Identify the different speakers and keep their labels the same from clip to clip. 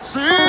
Speaker 1: See?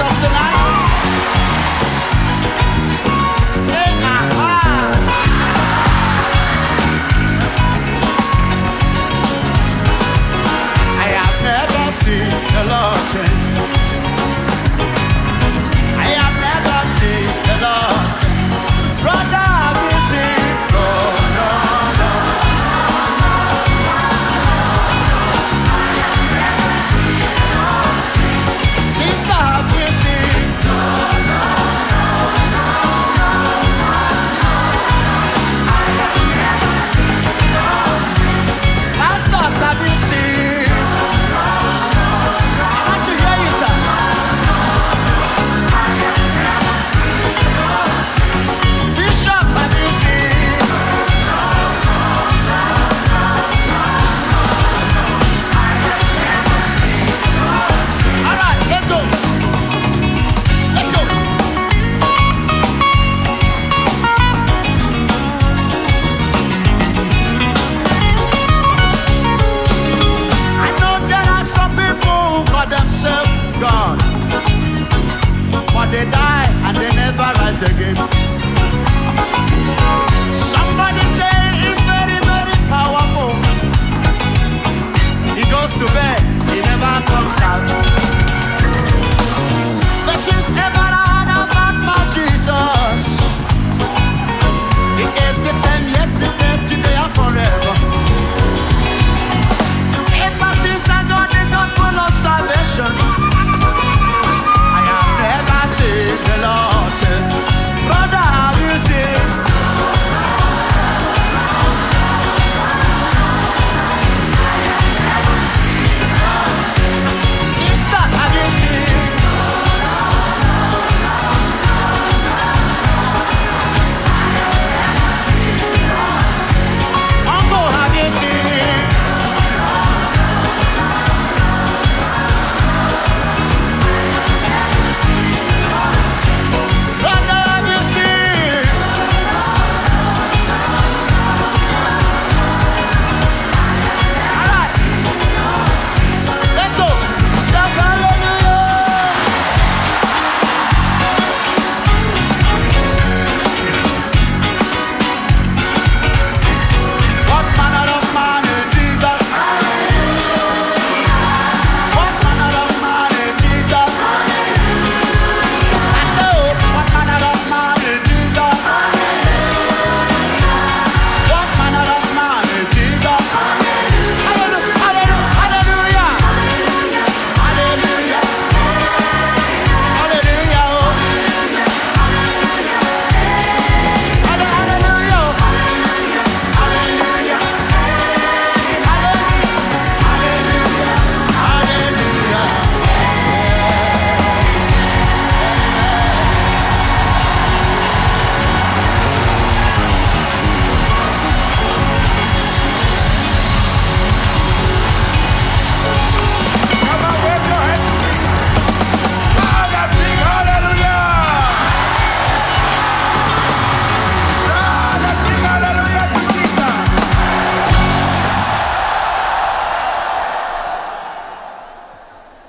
Speaker 1: us tonight. Russian